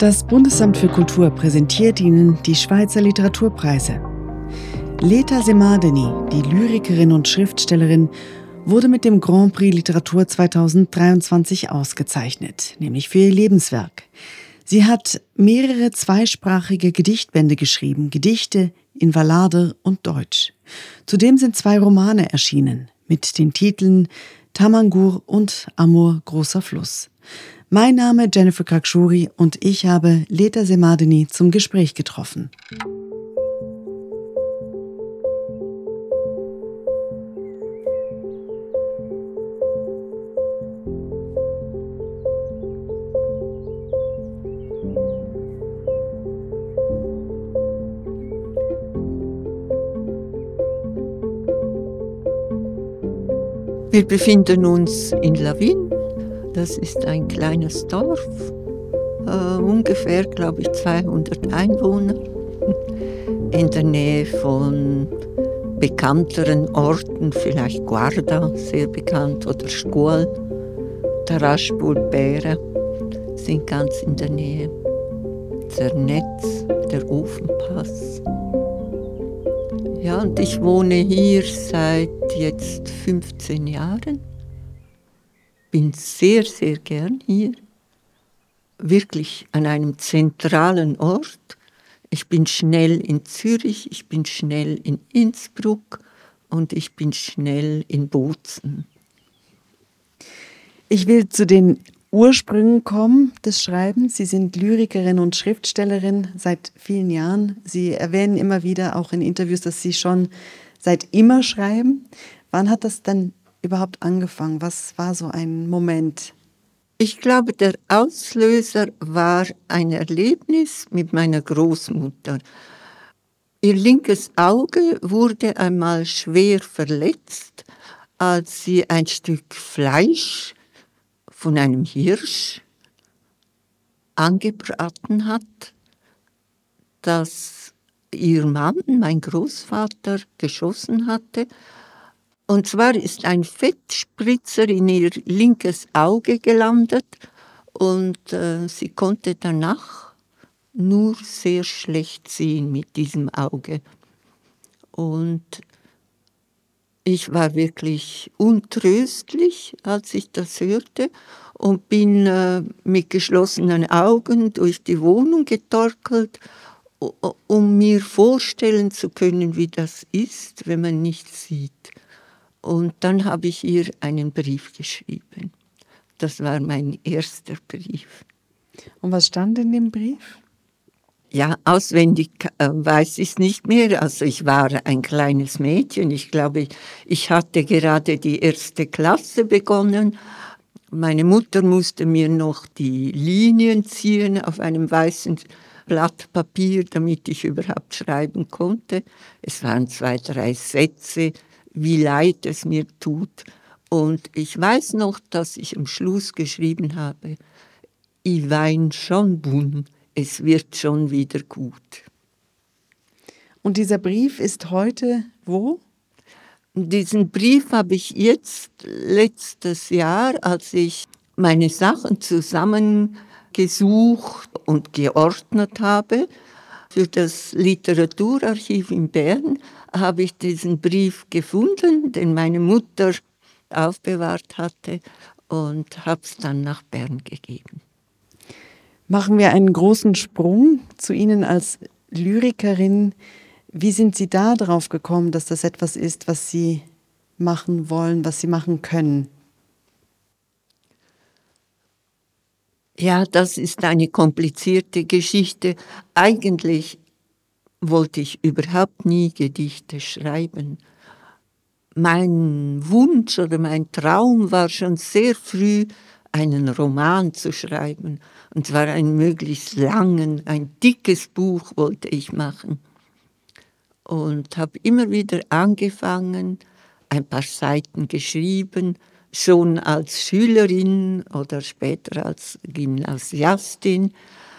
Das Bundesamt für Kultur präsentiert Ihnen die Schweizer Literaturpreise. Leta Semadeni, die Lyrikerin und Schriftstellerin, wurde mit dem Grand Prix Literatur 2023 ausgezeichnet, nämlich für ihr Lebenswerk. Sie hat mehrere zweisprachige Gedichtbände geschrieben, Gedichte in Ballade und Deutsch. Zudem sind zwei Romane erschienen mit den Titeln Tamangur und Amor großer Fluss. Mein Name Jennifer Kakshuri und ich habe Leta Semadeni zum Gespräch getroffen. Wir befinden uns in Lavin. Das ist ein kleines Dorf, äh, ungefähr, glaube ich, 200 Einwohner, in der Nähe von bekannteren Orten, vielleicht Guarda, sehr bekannt, oder Scuol, Taraspur, Bera, sind ganz in der Nähe. Zernetz, der Ofenpass. Ja, und ich wohne hier seit jetzt 15 Jahren. Bin sehr, sehr gern hier. Wirklich an einem zentralen Ort. Ich bin schnell in Zürich, ich bin schnell in Innsbruck und ich bin schnell in Bozen. Ich will zu den Ursprüngen kommen des Schreibens. Sie sind Lyrikerin und Schriftstellerin seit vielen Jahren. Sie erwähnen immer wieder auch in Interviews, dass Sie schon seit immer schreiben. Wann hat das denn überhaupt angefangen? Was war so ein Moment? Ich glaube, der Auslöser war ein Erlebnis mit meiner Großmutter. Ihr linkes Auge wurde einmal schwer verletzt, als sie ein Stück Fleisch von einem Hirsch angebraten hat, das ihr Mann, mein Großvater, geschossen hatte. Und zwar ist ein Fettspritzer in ihr linkes Auge gelandet und äh, sie konnte danach nur sehr schlecht sehen mit diesem Auge. Und ich war wirklich untröstlich, als ich das hörte und bin äh, mit geschlossenen Augen durch die Wohnung getorkelt, um mir vorstellen zu können, wie das ist, wenn man nichts sieht. Und dann habe ich ihr einen Brief geschrieben. Das war mein erster Brief. Und was stand in dem Brief? Ja, auswendig äh, weiß ich es nicht mehr. Also ich war ein kleines Mädchen. Ich glaube, ich hatte gerade die erste Klasse begonnen. Meine Mutter musste mir noch die Linien ziehen auf einem weißen Blatt Papier, damit ich überhaupt schreiben konnte. Es waren zwei, drei Sätze, wie leid es mir tut. Und ich weiß noch, dass ich am Schluss geschrieben habe, ich wein schon bun es wird schon wieder gut. Und dieser Brief ist heute wo? Diesen Brief habe ich jetzt letztes Jahr, als ich meine Sachen zusammengesucht und geordnet habe, für das Literaturarchiv in Bern habe ich diesen Brief gefunden, den meine Mutter aufbewahrt hatte und habe es dann nach Bern gegeben. Machen wir einen großen Sprung zu Ihnen als Lyrikerin. Wie sind Sie da drauf gekommen, dass das etwas ist, was Sie machen wollen, was Sie machen können? Ja, das ist eine komplizierte Geschichte. Eigentlich wollte ich überhaupt nie Gedichte schreiben. Mein Wunsch oder mein Traum war schon sehr früh, einen Roman zu schreiben. Und zwar einen möglichst langen, ein dickes Buch wollte ich machen. Und habe immer wieder angefangen, ein paar Seiten geschrieben, schon als Schülerin oder später als Gymnasiastin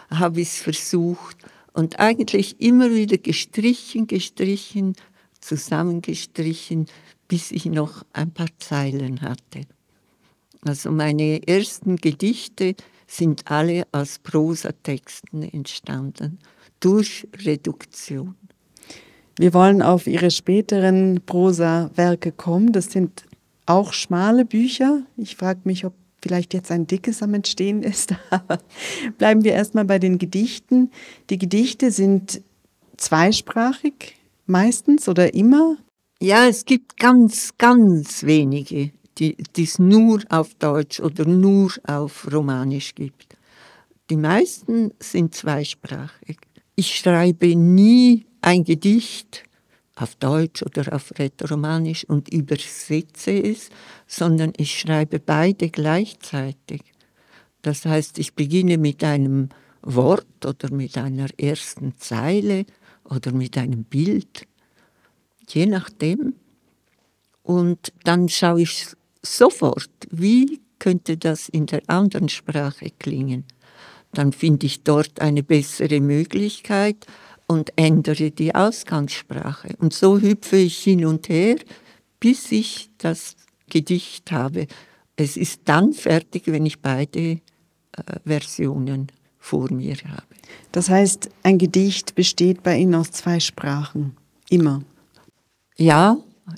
habe ich es versucht und eigentlich immer wieder gestrichen, gestrichen, zusammengestrichen, bis ich noch ein paar Zeilen hatte. Also meine ersten Gedichte sind alle als Prosatexten entstanden, durch Reduktion. Wir wollen auf Ihre späteren Prosa-Werke kommen. Das sind auch schmale Bücher. Ich frage mich, ob vielleicht jetzt ein dickes am Entstehen ist. Bleiben wir erstmal bei den Gedichten. Die Gedichte sind zweisprachig meistens oder immer? Ja, es gibt ganz, ganz wenige, die es nur auf Deutsch oder nur auf Romanisch gibt. Die meisten sind zweisprachig. Ich schreibe nie ein Gedicht auf Deutsch oder auf Rätoromanisch und übersetze es, sondern ich schreibe beide gleichzeitig. Das heißt, ich beginne mit einem Wort oder mit einer ersten Zeile oder mit einem Bild, je nachdem. Und dann schaue ich sofort, wie könnte das in der anderen Sprache klingen. Dann finde ich dort eine bessere Möglichkeit und ändere die Ausgangssprache. Und so hüpfe ich hin und her, bis ich das Gedicht habe. Es ist dann fertig, wenn ich beide äh, Versionen vor mir habe. Das heißt, ein Gedicht besteht bei Ihnen aus zwei Sprachen, immer. Ja,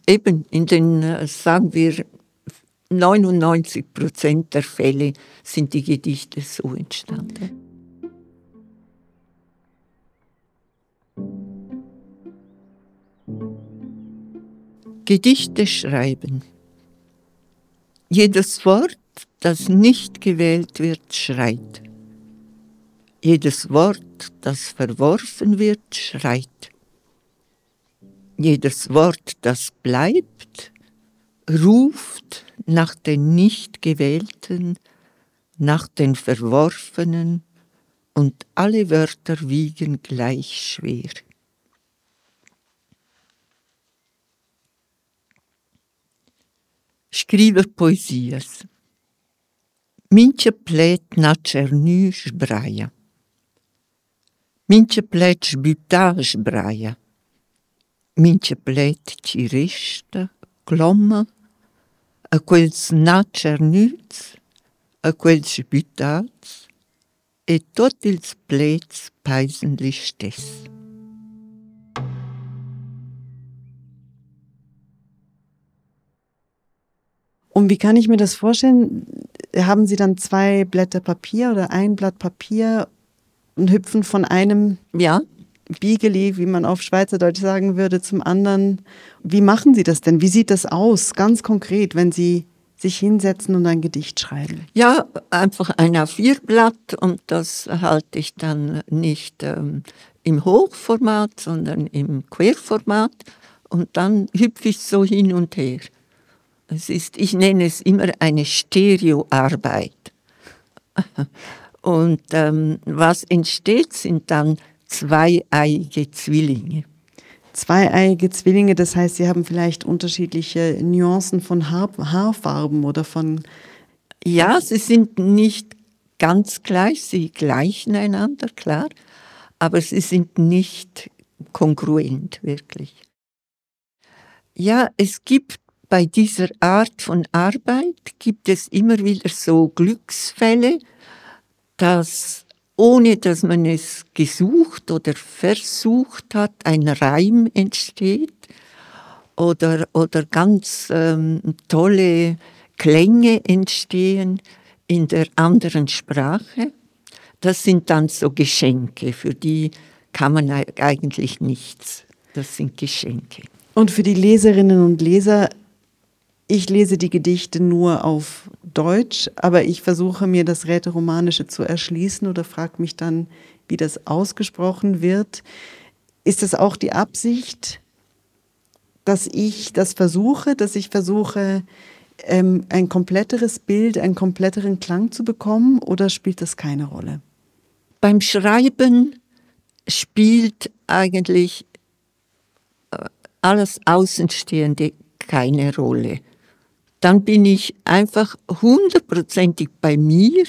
eben in den, äh, sagen wir, 99 Prozent der Fälle sind die Gedichte so entstanden. Gedichte schreiben. Jedes Wort, das nicht gewählt wird, schreit. Jedes Wort, das verworfen wird, schreit. Jedes Wort, das bleibt, ruft nach den nicht gewählten, nach den verworfenen, und alle Wörter wiegen gleich schwer. escreva poesias. mince plet na črni žbraja. Minče plet žbita žbraja. mince plet čirišta, kloma, a je zna črnic, a je žbitac, e totil splet spajzen lištes. Und wie kann ich mir das vorstellen? Haben Sie dann zwei Blätter Papier oder ein Blatt Papier und hüpfen von einem ja. Biegeli, wie man auf Schweizerdeutsch sagen würde, zum anderen? Wie machen Sie das denn? Wie sieht das aus, ganz konkret, wenn Sie sich hinsetzen und ein Gedicht schreiben? Ja, einfach ein A4-Blatt und das halte ich dann nicht ähm, im Hochformat, sondern im Querformat und dann hüpfe ich so hin und her. Es ist, ich nenne es immer eine Stereoarbeit. Und ähm, was entsteht, sind dann zweieiige Zwillinge. Zweieiige Zwillinge, das heißt, sie haben vielleicht unterschiedliche Nuancen von Haar Haarfarben oder von. Ja, sie sind nicht ganz gleich, sie gleichen einander, klar, aber sie sind nicht kongruent wirklich. Ja, es gibt bei dieser Art von Arbeit gibt es immer wieder so Glücksfälle, dass ohne dass man es gesucht oder versucht hat, ein Reim entsteht oder, oder ganz ähm, tolle Klänge entstehen in der anderen Sprache. Das sind dann so Geschenke, für die kann man eigentlich nichts. Das sind Geschenke. Und für die Leserinnen und Leser ich lese die Gedichte nur auf Deutsch, aber ich versuche mir das Rätoromanische zu erschließen oder frage mich dann, wie das ausgesprochen wird. Ist es auch die Absicht, dass ich das versuche, dass ich versuche, ähm, ein kompletteres Bild, einen kompletteren Klang zu bekommen oder spielt das keine Rolle? Beim Schreiben spielt eigentlich äh, alles Außenstehende keine Rolle dann bin ich einfach hundertprozentig bei mir.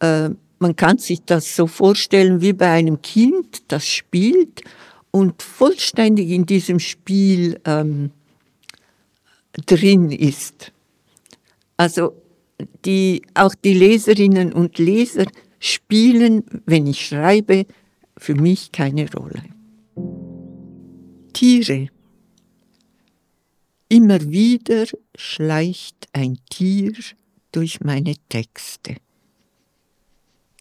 Äh, man kann sich das so vorstellen wie bei einem Kind, das spielt und vollständig in diesem Spiel ähm, drin ist. Also die, auch die Leserinnen und Leser spielen, wenn ich schreibe, für mich keine Rolle. Tiere. Immer wieder schleicht ein Tier durch meine Texte.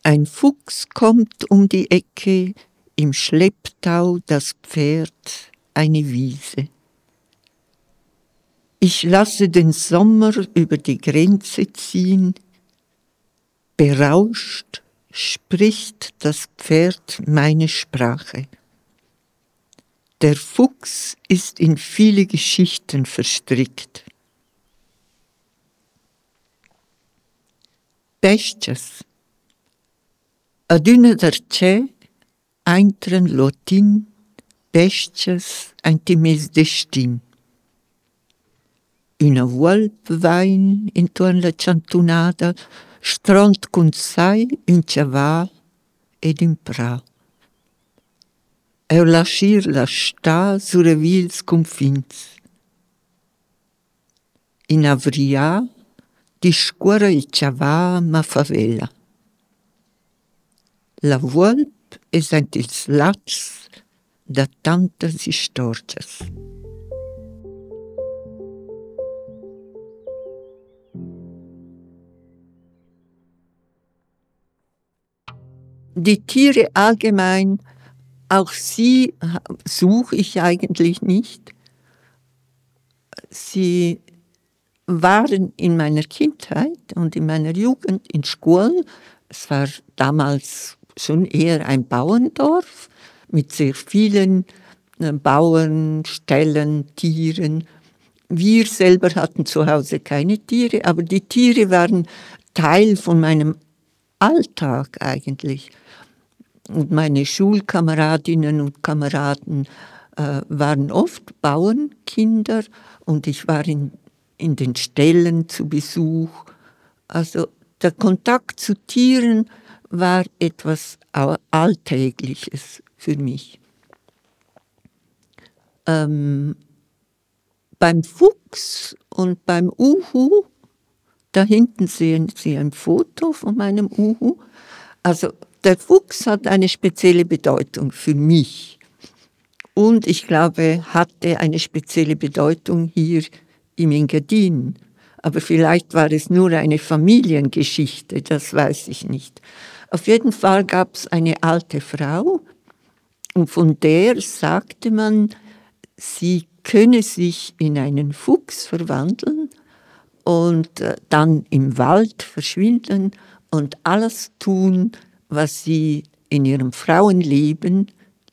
Ein Fuchs kommt um die Ecke, im Schlepptau das Pferd, eine Wiese. Ich lasse den Sommer über die Grenze ziehen, berauscht spricht das Pferd meine Sprache. Der Fuchs ist in viele Geschichten verstrickt. Pesces. D'arce, eintren lotin, pesces antimes destin. Una volpe vain intorno alla cantunada, stront cun sai un chaval ed un pra. Eu lasciar la sta sura vils confins. In avria discuora il chaval ma favela. La volpe es ant ils lats da tantas istorgias. Die Tiere allgemein, auch sie suche ich eigentlich nicht. Sie waren in meiner Kindheit und in meiner Jugend in Schkull. Es war damals schon eher ein Bauerndorf mit sehr vielen äh, Bauern, Ställen, Tieren. Wir selber hatten zu Hause keine Tiere, aber die Tiere waren Teil von meinem Alltag eigentlich. Und meine Schulkameradinnen und Kameraden äh, waren oft Bauernkinder und ich war in, in den Ställen zu Besuch. Also der Kontakt zu Tieren war etwas Alltägliches für mich. Ähm, beim Fuchs und beim Uhu, da hinten sehen Sie ein Foto von meinem Uhu. Also der Fuchs hat eine spezielle Bedeutung für mich. Und ich glaube, hatte eine spezielle Bedeutung hier im Engadin. Aber vielleicht war es nur eine Familiengeschichte, das weiß ich nicht. Auf jeden Fall gab es eine alte Frau und von der sagte man, sie könne sich in einen Fuchs verwandeln und äh, dann im Wald verschwinden und alles tun, was sie in ihrem Frauenleben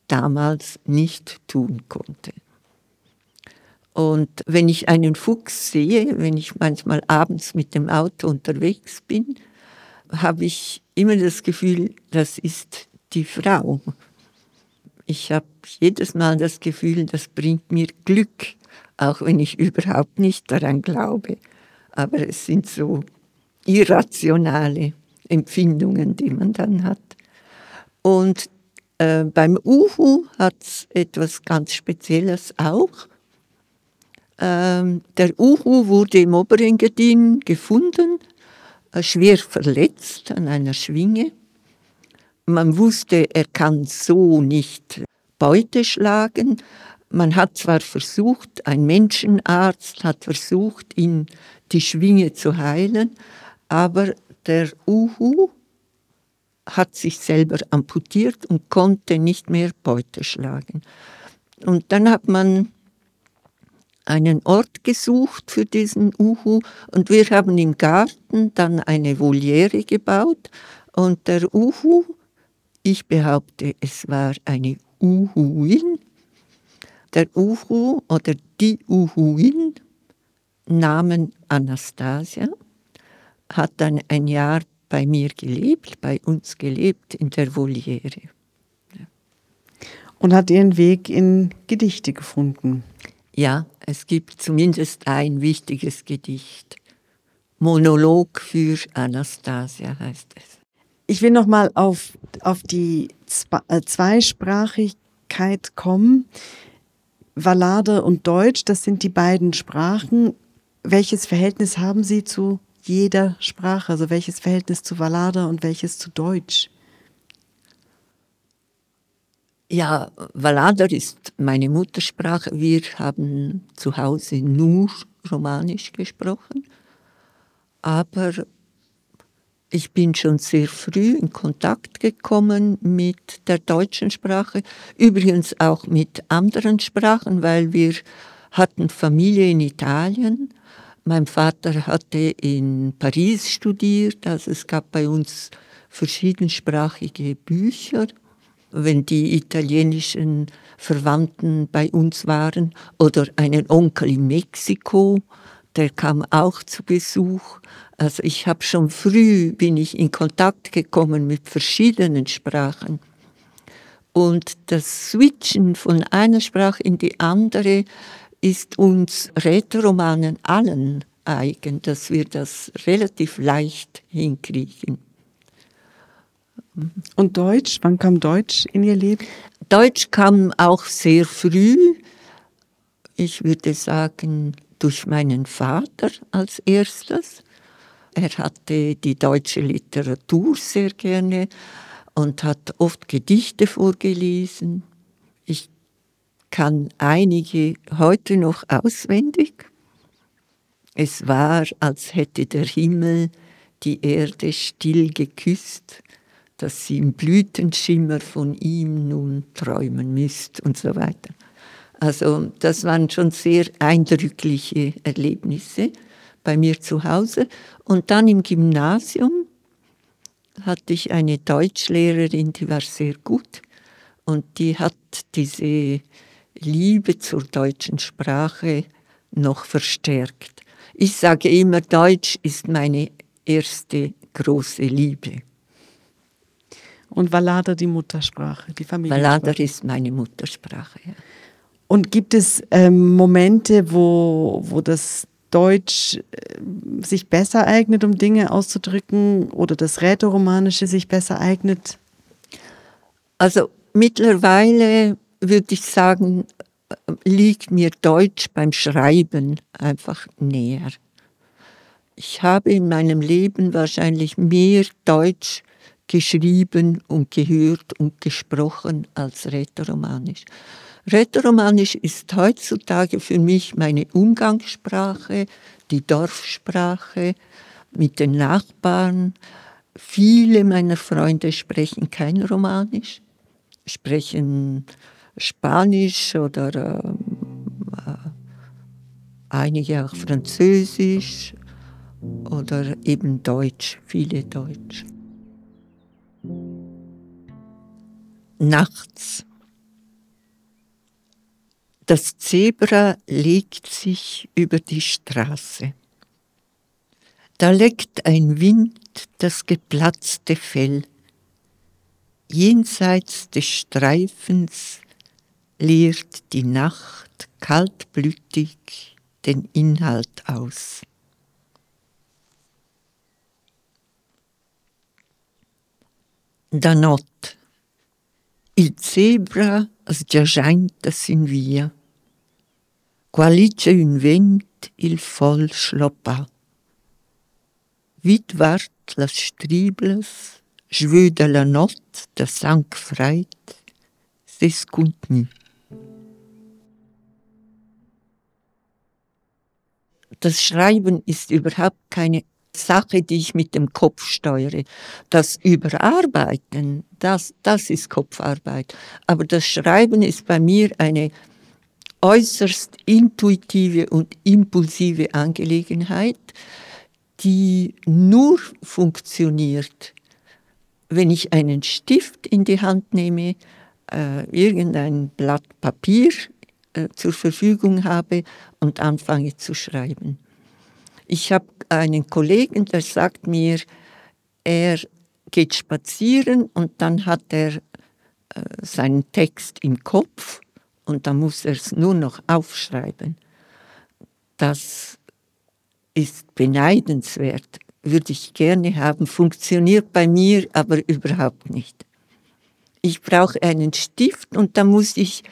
damals nicht tun konnte. Und wenn ich einen Fuchs sehe, wenn ich manchmal abends mit dem Auto unterwegs bin, habe ich immer das Gefühl, das ist die Frau. Ich habe jedes Mal das Gefühl, das bringt mir Glück, auch wenn ich überhaupt nicht daran glaube. Aber es sind so irrationale Empfindungen, die man dann hat. Und äh, beim Uhu hat es etwas ganz Spezielles auch. Ähm, der Uhu wurde im Oberengadin gefunden, äh, schwer verletzt an einer Schwinge. Man wusste, er kann so nicht Beute schlagen. Man hat zwar versucht, ein Menschenarzt hat versucht, ihn die Schwinge zu heilen, aber der Uhu hat sich selber amputiert und konnte nicht mehr Beute schlagen. Und dann hat man einen Ort gesucht für diesen Uhu und wir haben im Garten dann eine Voliere gebaut und der Uhu, ich behaupte, es war eine Uhuin, der Uhu oder die Uhuin, Namen Anastasia, hat dann ein Jahr bei mir gelebt, bei uns gelebt in der Voliere. Und hat ihren Weg in Gedichte gefunden. Ja, es gibt zumindest ein wichtiges Gedicht. Monolog für Anastasia heißt es. Ich will noch mal auf, auf die äh, Zweisprachigkeit kommen. Wallade und Deutsch, das sind die beiden Sprachen. Welches Verhältnis haben Sie zu jeder Sprache? Also welches Verhältnis zu Valader und welches zu Deutsch? Ja, Valader ist meine Muttersprache. Wir haben zu Hause nur Romanisch gesprochen. Aber ich bin schon sehr früh in Kontakt gekommen mit der deutschen Sprache, übrigens auch mit anderen Sprachen, weil wir hatten Familie in Italien. Mein Vater hatte in Paris studiert, also es gab bei uns verschiedensprachige Bücher wenn die italienischen Verwandten bei uns waren oder einen Onkel in Mexiko, der kam auch zu Besuch. Also ich habe schon früh bin ich in Kontakt gekommen mit verschiedenen Sprachen. Und das Switchen von einer Sprache in die andere ist uns Rätoromanen allen eigen, dass wir das relativ leicht hinkriegen. Und Deutsch, wann kam Deutsch in Ihr Leben? Deutsch kam auch sehr früh. Ich würde sagen, durch meinen Vater als erstes. Er hatte die deutsche Literatur sehr gerne und hat oft Gedichte vorgelesen. Kann einige heute noch auswendig. Es war, als hätte der Himmel die Erde still geküsst dass sie im Blütenschimmer von ihm nun träumen müsst und so weiter. Also das waren schon sehr eindrückliche Erlebnisse bei mir zu Hause. Und dann im Gymnasium hatte ich eine Deutschlehrerin, die war sehr gut und die hat diese Liebe zur deutschen Sprache noch verstärkt. Ich sage immer, Deutsch ist meine erste große Liebe. Und Valader die Muttersprache, die Familie. Valader ist meine Muttersprache, ja. Und gibt es ähm, Momente, wo, wo das Deutsch äh, sich besser eignet, um Dinge auszudrücken, oder das Rätoromanische sich besser eignet? Also mittlerweile würde ich sagen, liegt mir Deutsch beim Schreiben einfach näher. Ich habe in meinem Leben wahrscheinlich mehr Deutsch geschrieben und gehört und gesprochen als Rätoromanisch. Rätoromanisch ist heutzutage für mich meine Umgangssprache, die Dorfsprache mit den Nachbarn. Viele meiner Freunde sprechen kein Romanisch, sprechen Spanisch oder äh, einige auch Französisch oder eben Deutsch, viele Deutsch. Nachts. Das Zebra legt sich über die Straße. Da leckt ein Wind das geplatzte Fell. Jenseits des Streifens leert die Nacht kaltblütig den Inhalt aus. da notte. Il zebra sgiaciantas in via. Qualice un vent il fol schloppa. Wit wart las stribles, schwöde la not der sank freit, ses contenu. Das Schreiben ist überhaupt keine Sache, die ich mit dem Kopf steuere. Das Überarbeiten, das, das ist Kopfarbeit. Aber das Schreiben ist bei mir eine äußerst intuitive und impulsive Angelegenheit, die nur funktioniert, wenn ich einen Stift in die Hand nehme, äh, irgendein Blatt Papier äh, zur Verfügung habe und anfange zu schreiben. Ich habe einen Kollegen, der sagt mir, er geht spazieren und dann hat er äh, seinen Text im Kopf und dann muss er es nur noch aufschreiben. Das ist beneidenswert, würde ich gerne haben, funktioniert bei mir aber überhaupt nicht. Ich brauche einen Stift und da muss ich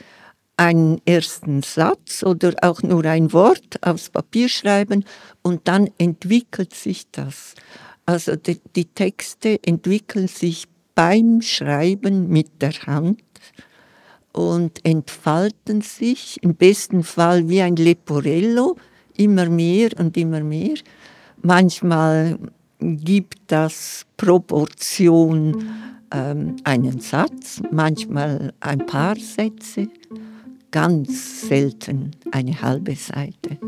einen ersten Satz oder auch nur ein Wort aufs Papier schreiben und dann entwickelt sich das. Also die, die Texte entwickeln sich beim Schreiben mit der Hand und entfalten sich im besten Fall wie ein Leporello immer mehr und immer mehr. Manchmal gibt das Proportion ähm, einen Satz, manchmal ein paar Sätze, ganz selten eine halbe Seite.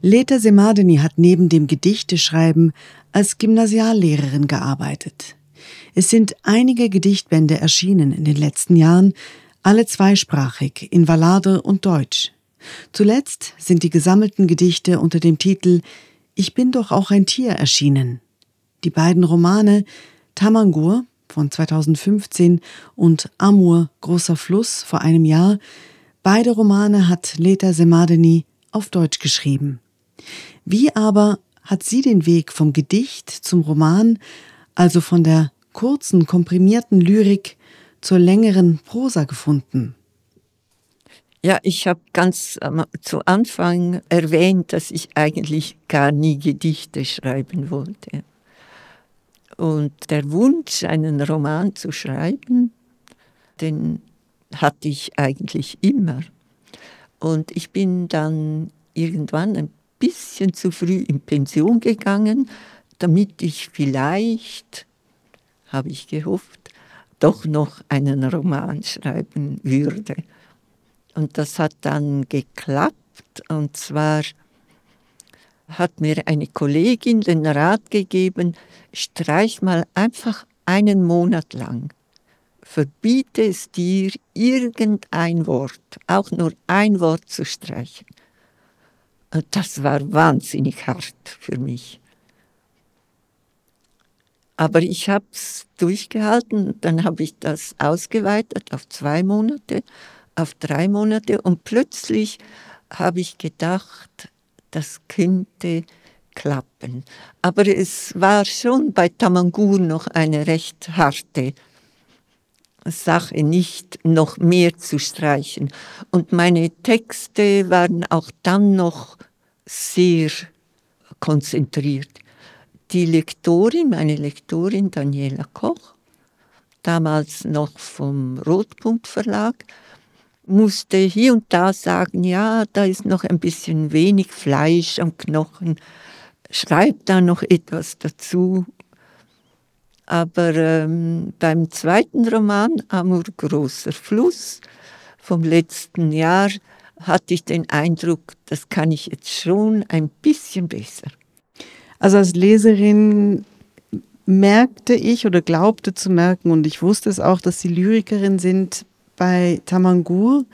Leta Semadeni hat neben dem Gedichteschreiben als Gymnasiallehrerin gearbeitet. Es sind einige Gedichtbände erschienen in den letzten Jahren, alle zweisprachig in Wallade und Deutsch. Zuletzt sind die gesammelten Gedichte unter dem Titel Ich bin doch auch ein Tier erschienen. Die beiden Romane Tamangur von 2015 und Amur, großer Fluss vor einem Jahr, beide Romane hat Leta Semadeni auf Deutsch geschrieben. Wie aber hat sie den Weg vom Gedicht zum Roman, also von der kurzen, komprimierten Lyrik zur längeren Prosa gefunden? Ja, ich habe ganz ähm, zu Anfang erwähnt, dass ich eigentlich gar nie Gedichte schreiben wollte. Und der Wunsch, einen Roman zu schreiben, den hatte ich eigentlich immer. Und ich bin dann irgendwann ein bisschen zu früh in Pension gegangen, damit ich vielleicht, habe ich gehofft, doch noch einen Roman schreiben würde. Und das hat dann geklappt. Und zwar hat mir eine Kollegin den Rat gegeben, streich mal einfach einen Monat lang. Verbiete es dir, irgendein Wort, auch nur ein Wort zu streichen. Das war wahnsinnig hart für mich. Aber ich habe es durchgehalten, dann habe ich das ausgeweitet auf zwei Monate, auf drei Monate und plötzlich habe ich gedacht, das könnte klappen. Aber es war schon bei Tamangur noch eine recht harte Sache, nicht noch mehr zu streichen. Und meine Texte waren auch dann noch sehr konzentriert. Die Lektorin, meine Lektorin Daniela Koch, damals noch vom Rotpunkt Verlag, musste hier und da sagen, ja, da ist noch ein bisschen wenig Fleisch am Knochen, schreib da noch etwas dazu. Aber ähm, beim zweiten Roman, Amur großer Fluss, vom letzten Jahr, hatte ich den Eindruck, das kann ich jetzt schon ein bisschen besser. Also als Leserin merkte ich oder glaubte zu merken, und ich wusste es auch, dass Sie Lyrikerin sind bei Tamangur.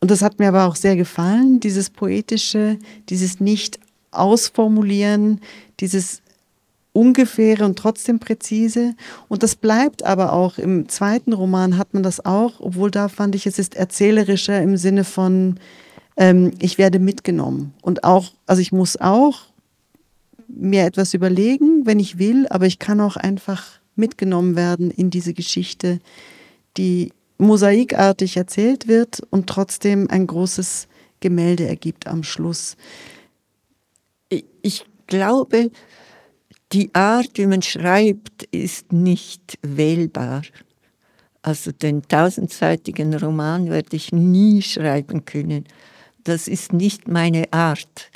Und das hat mir aber auch sehr gefallen, dieses poetische, dieses nicht ausformulieren, dieses ungefähre und trotzdem präzise. Und das bleibt aber auch im zweiten Roman hat man das auch, obwohl da fand ich, es ist erzählerischer im Sinne von, ähm, ich werde mitgenommen. Und auch, also ich muss auch mir etwas überlegen, wenn ich will, aber ich kann auch einfach mitgenommen werden in diese Geschichte, die mosaikartig erzählt wird und trotzdem ein großes Gemälde ergibt am Schluss. Ich glaube, die Art, wie man schreibt, ist nicht wählbar. Also den tausendseitigen Roman werde ich nie schreiben können. Das ist nicht meine Art,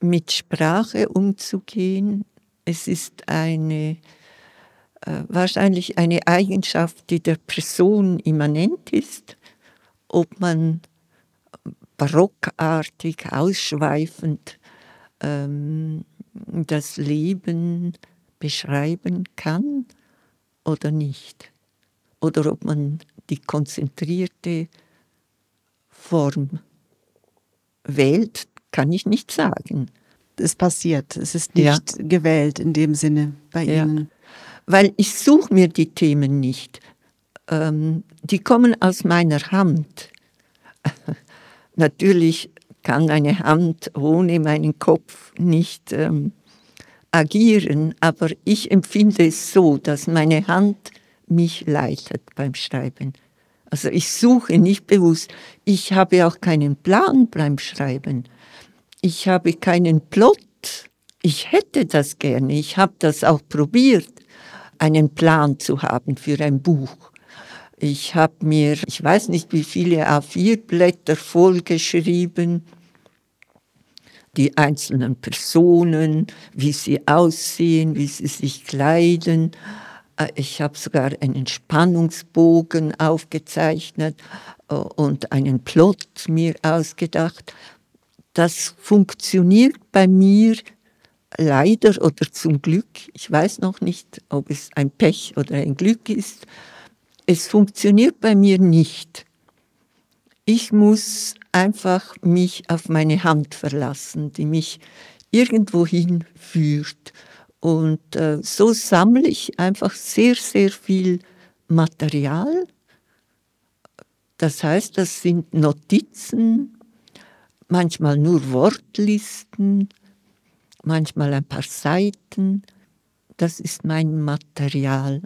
mit Sprache umzugehen. Es ist eine wahrscheinlich eine Eigenschaft, die der Person immanent ist, ob man barockartig, ausschweifend ähm, das Leben beschreiben kann oder nicht. Oder ob man die konzentrierte Form wählt, kann ich nicht sagen. Es passiert, es ist nicht ja. gewählt in dem Sinne bei ja. Ihnen. Weil ich suche mir die Themen nicht. Ähm, die kommen aus meiner Hand. Natürlich kann meine Hand ohne meinen Kopf nicht ähm, agieren, aber ich empfinde es so, dass meine Hand mich leitet beim Schreiben. Also ich suche nicht bewusst. Ich habe auch keinen Plan beim Schreiben. Ich habe keinen Plot. Ich hätte das gerne. Ich habe das auch probiert, einen Plan zu haben für ein Buch. Ich habe mir, ich weiß nicht wie viele A4-Blätter vollgeschrieben, die einzelnen Personen, wie sie aussehen, wie sie sich kleiden. Äh, ich habe sogar einen Spannungsbogen aufgezeichnet äh, und einen Plot mir ausgedacht. Das funktioniert bei mir leider oder zum Glück. Ich weiß noch nicht, ob es ein Pech oder ein Glück ist. Es funktioniert bei mir nicht. Ich muss einfach mich auf meine Hand verlassen, die mich irgendwohin führt. Und äh, so sammle ich einfach sehr, sehr viel Material. Das heißt, das sind Notizen, manchmal nur Wortlisten, manchmal ein paar Seiten. Das ist mein Material.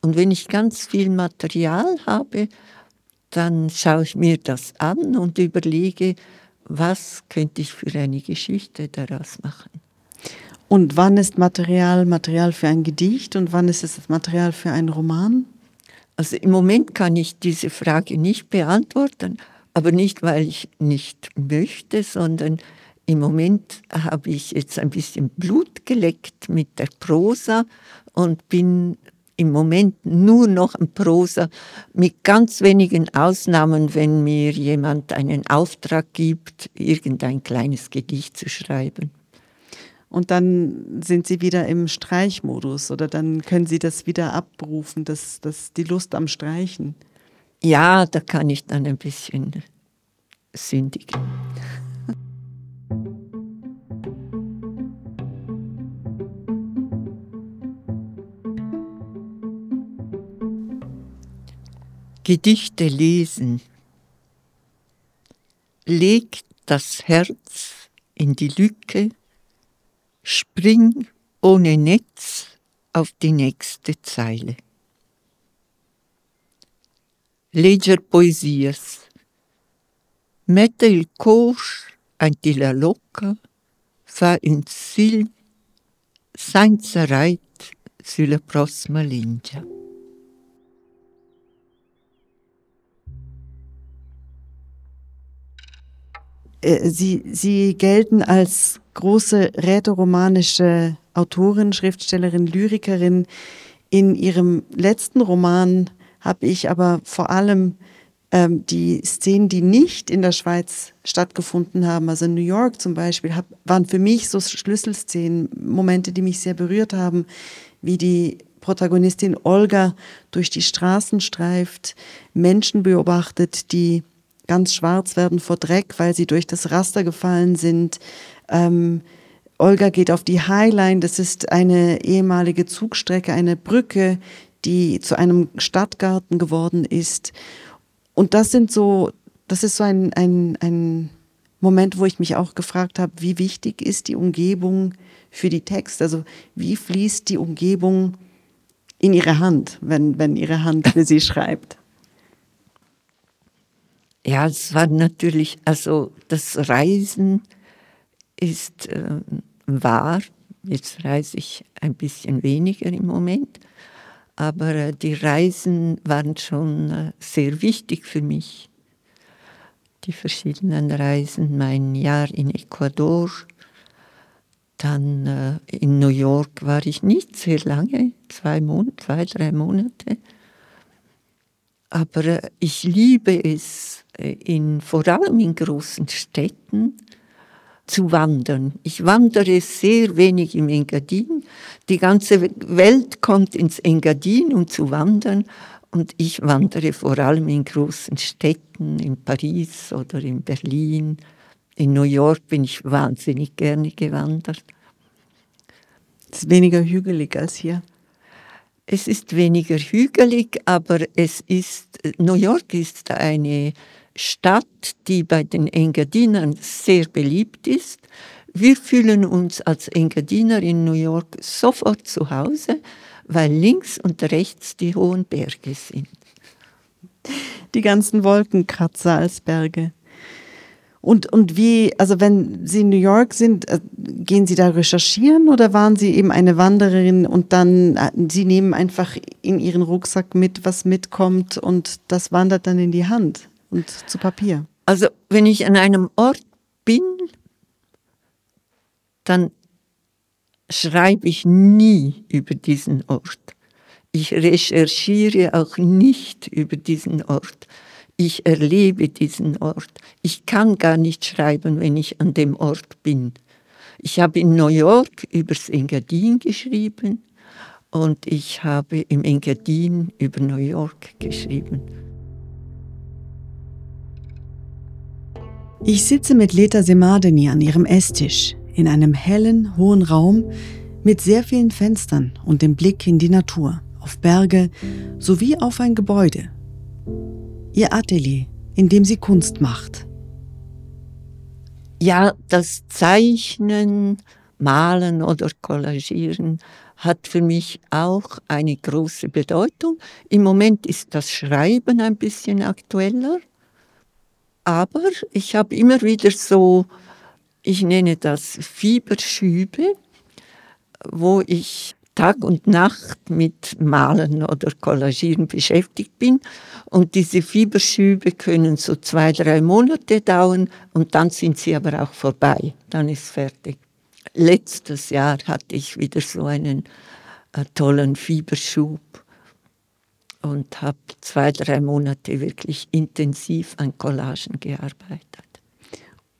Und wenn ich ganz viel Material habe, dann schaue ich mir das an und überlege, was könnte ich für eine Geschichte daraus machen. Und wann ist Material Material für ein Gedicht und wann ist es Material für einen Roman? Also im Moment kann ich diese Frage nicht beantworten, aber nicht, weil ich nicht möchte, sondern im Moment habe ich jetzt ein bisschen Blut geleckt mit der Prosa und bin im Moment nur noch ein Prosa mit ganz wenigen Ausnahmen, wenn mir jemand einen Auftrag gibt, irgendein kleines Gedicht zu schreiben. Und dann sind Sie wieder im Streichmodus oder dann können Sie das wieder abrufen, das, das, die Lust am Streichen. Ja, da kann ich dann ein bisschen sündigen. Gedichte lesen. Leg das Herz in die Lücke, spring ohne Netz auf die nächste Zeile. Legger poesias. Mette il coach anti la locca, fa un sil senza reit sulla prossima linea. Äh, sie, Sie gelten als große rätoromanische Autorin, Schriftstellerin, Lyrikerin. In Ihrem letzten Roman habe ich aber vor allem ähm, die Szenen, die nicht in der Schweiz stattgefunden haben, also in New York zum Beispiel, hab, waren für mich so Schlüsselszenen, Momente, die mich sehr berührt haben, wie die Protagonistin Olga durch die Straßen streift, Menschen beobachtet, die ganz schwarz werden vor Dreck, weil sie durch das Raster gefallen sind. Ähm, Olga geht auf die Highline, das ist eine ehemalige Zugstrecke, eine Brücke, die zu einem Stadtgarten geworden ist. Und das sind so, das ist so ein, ein, ein Moment, wo ich mich auch gefragt habe, wie wichtig ist die Umgebung für die Text? Also wie fließt die Umgebung in ihre Hand, wenn, wenn ihre Hand für sie schreibt? Ja, es war natürlich, also das Reisen ist äh, wahr. Jetzt reise ich ein bisschen weniger im Moment, aber äh, die Reisen waren schon äh, sehr wichtig für mich. Die verschiedenen Reisen, mein Jahr in Ecuador, dann äh, in New York war ich nicht sehr lange, zwei, Mon zwei drei Monate. Aber äh, ich liebe es, in, vor allem in großen Städten, zu wandern. Ich wandere sehr wenig im Engadin. Die ganze Welt kommt ins Engadin, um zu wandern. Und ich wandere vor allem in großen Städten, in Paris oder in Berlin. In New York bin ich wahnsinnig gerne gewandert. Es ist weniger hügelig als hier. Es ist weniger hügelig, aber es ist, New York ist eine Stadt, die bei den Engadinern sehr beliebt ist. Wir fühlen uns als Engadiner in New York sofort zu Hause, weil links und rechts die hohen Berge sind. Die ganzen Wolkenkratzer als Berge. Und, und wie, also wenn Sie in New York sind, äh, gehen Sie da recherchieren oder waren Sie eben eine Wandererin und dann, äh, Sie nehmen einfach in Ihren Rucksack mit, was mitkommt und das wandert dann in die Hand und zu Papier? Also wenn ich an einem Ort bin, dann schreibe ich nie über diesen Ort. Ich recherchiere auch nicht über diesen Ort ich erlebe diesen Ort. Ich kann gar nicht schreiben, wenn ich an dem Ort bin. Ich habe in New York übers Engadin geschrieben und ich habe im Engadin über New York geschrieben. Ich sitze mit Leta Semadeni an ihrem Esstisch in einem hellen, hohen Raum mit sehr vielen Fenstern und dem Blick in die Natur, auf Berge sowie auf ein Gebäude, ihr Atelier, in dem sie Kunst macht. Ja, das Zeichnen, Malen oder Collagieren hat für mich auch eine große Bedeutung. Im Moment ist das Schreiben ein bisschen aktueller, aber ich habe immer wieder so, ich nenne das Fieberschübe, wo ich Tag und Nacht mit Malen oder Collagieren beschäftigt bin. Und diese Fieberschübe können so zwei, drei Monate dauern und dann sind sie aber auch vorbei. Dann ist fertig. Letztes Jahr hatte ich wieder so einen äh, tollen Fieberschub und habe zwei, drei Monate wirklich intensiv an Collagen gearbeitet.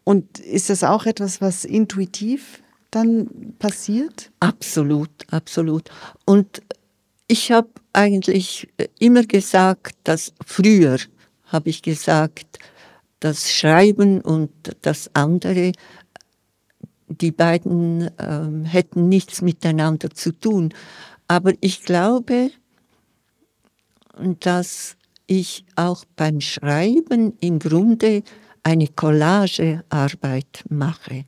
Und ist das auch etwas, was intuitiv dann passiert? Absolut, absolut. Und ich habe eigentlich immer gesagt, dass früher habe ich gesagt, das Schreiben und das andere, die beiden ähm, hätten nichts miteinander zu tun. Aber ich glaube, dass ich auch beim Schreiben im Grunde eine Collagearbeit mache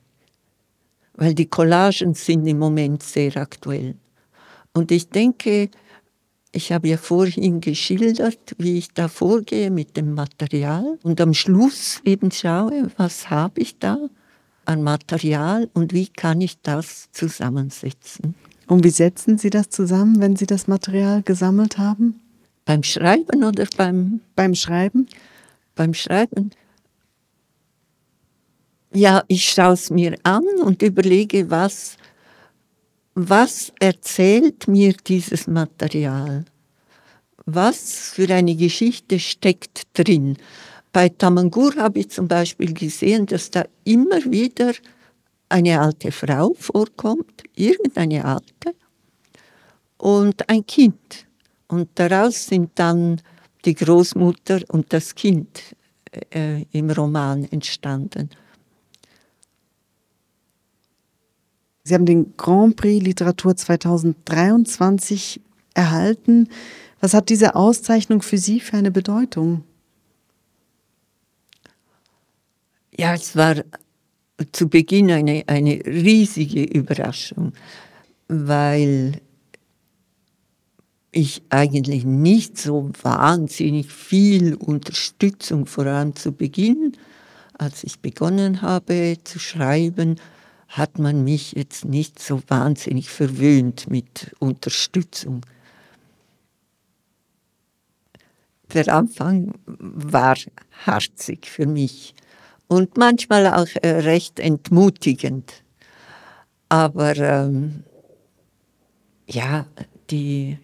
weil die Collagen sind im Moment sehr aktuell. Und ich denke, ich habe ja vorhin geschildert, wie ich da vorgehe mit dem Material und am Schluss eben schaue, was habe ich da an Material und wie kann ich das zusammensetzen. Und wie setzen Sie das zusammen, wenn Sie das Material gesammelt haben? Beim Schreiben oder beim... Beim Schreiben? Beim Schreiben ja, ich schaue es mir an und überlege, was, was erzählt mir dieses Material? Was für eine Geschichte steckt drin? Bei Tamangur habe ich zum Beispiel gesehen, dass da immer wieder eine alte Frau vorkommt, irgendeine alte, und ein Kind. Und daraus sind dann die Großmutter und das Kind äh, im Roman entstanden. Sie haben den Grand Prix Literatur 2023 erhalten. Was hat diese Auszeichnung für Sie für eine Bedeutung? Ja, es war zu Beginn eine, eine riesige Überraschung, weil ich eigentlich nicht so wahnsinnig viel Unterstützung, vor allem zu Beginn, als ich begonnen habe zu schreiben, hat man mich jetzt nicht so wahnsinnig verwöhnt mit Unterstützung. Der Anfang war harzig für mich und manchmal auch äh, recht entmutigend. Aber ähm, ja, die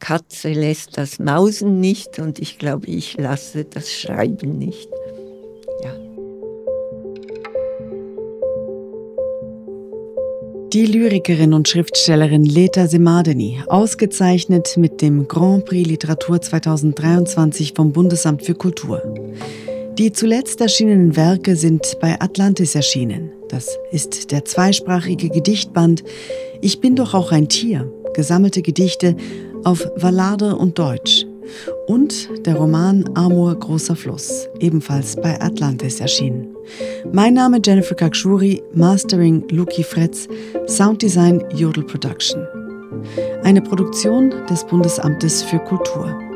Katze lässt das Mausen nicht und ich glaube, ich lasse das Schreiben nicht. Die Lyrikerin und Schriftstellerin Leta Semadeni, ausgezeichnet mit dem Grand Prix Literatur 2023 vom Bundesamt für Kultur. Die zuletzt erschienenen Werke sind bei Atlantis erschienen. Das ist der zweisprachige Gedichtband Ich bin doch auch ein Tier, gesammelte Gedichte auf Valader und Deutsch. und der Roman Amor Großer Fluss, ebenfalls bei Atlantis erschienen. Mein Name Jennifer Kakshuri, Mastering Luki Fretz, Sounddesign Jodel Production. Eine Produktion des Bundesamtes für Kultur.